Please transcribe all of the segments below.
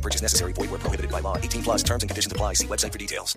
Purchase necessary. Void where prohibited by law. 18 plus terms and conditions apply. See website for details.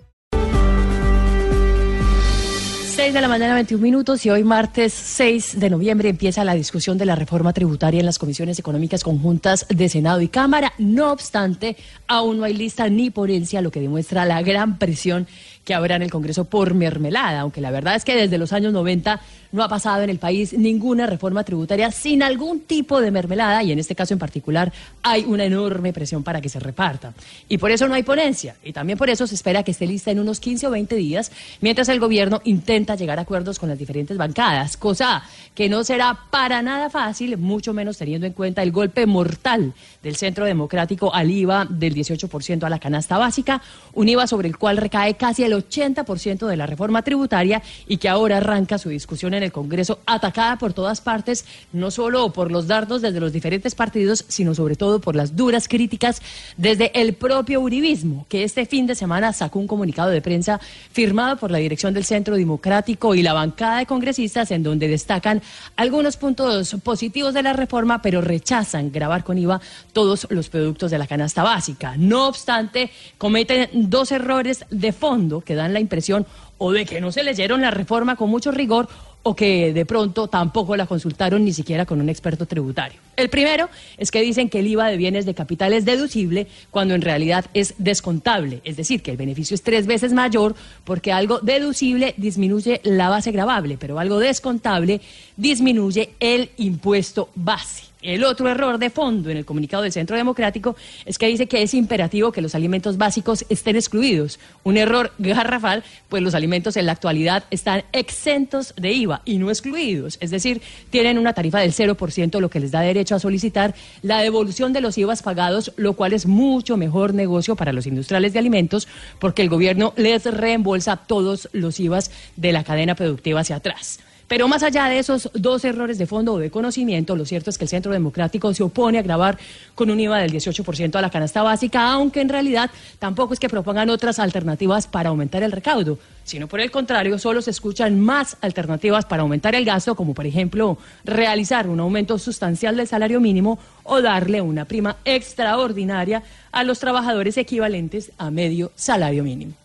6 de la mañana, 21 minutos, y hoy martes 6 de noviembre empieza la discusión de la reforma tributaria en las comisiones económicas conjuntas de Senado y Cámara. No obstante, aún no hay lista ni ponencia, lo que demuestra la gran presión que habrá en el Congreso por mermelada, aunque la verdad es que desde los años 90 no ha pasado en el país ninguna reforma tributaria sin algún tipo de mermelada y en este caso en particular hay una enorme presión para que se reparta. Y por eso no hay ponencia y también por eso se espera que esté lista en unos 15 o 20 días mientras el gobierno intenta llegar a acuerdos con las diferentes bancadas, cosa que no será para nada fácil, mucho menos teniendo en cuenta el golpe mortal del Centro Democrático al IVA del 18% a la canasta básica, un IVA sobre el cual recae casi el 80% de la reforma tributaria y que ahora arranca su discusión en el Congreso atacada por todas partes, no solo por los dardos desde los diferentes partidos, sino sobre todo por las duras críticas desde el propio uribismo, que este fin de semana sacó un comunicado de prensa firmado por la dirección del Centro Democrático y la bancada de congresistas en donde destacan algunos puntos positivos de la reforma, pero rechazan grabar con IVA todos los productos de la canasta básica. No obstante, cometen dos errores de fondo que dan la impresión o de que no se leyeron la reforma con mucho rigor o que de pronto tampoco la consultaron ni siquiera con un experto tributario. El primero es que dicen que el IVA de bienes de capital es deducible cuando en realidad es descontable, es decir, que el beneficio es tres veces mayor porque algo deducible disminuye la base gravable, pero algo descontable disminuye el impuesto base. El otro error de fondo en el comunicado del Centro Democrático es que dice que es imperativo que los alimentos básicos estén excluidos. Un error garrafal, pues los en la actualidad están exentos de IVA y no excluidos. Es decir, tienen una tarifa del 0%, lo que les da derecho a solicitar la devolución de los IVAs pagados, lo cual es mucho mejor negocio para los industriales de alimentos porque el gobierno les reembolsa todos los IVAs de la cadena productiva hacia atrás. Pero más allá de esos dos errores de fondo o de conocimiento, lo cierto es que el Centro Democrático se opone a grabar con un IVA del 18% a la canasta básica, aunque en realidad tampoco es que propongan otras alternativas para aumentar el recaudo, sino por el contrario, solo se escuchan más alternativas para aumentar el gasto, como por ejemplo realizar un aumento sustancial del salario mínimo o darle una prima extraordinaria a los trabajadores equivalentes a medio salario mínimo.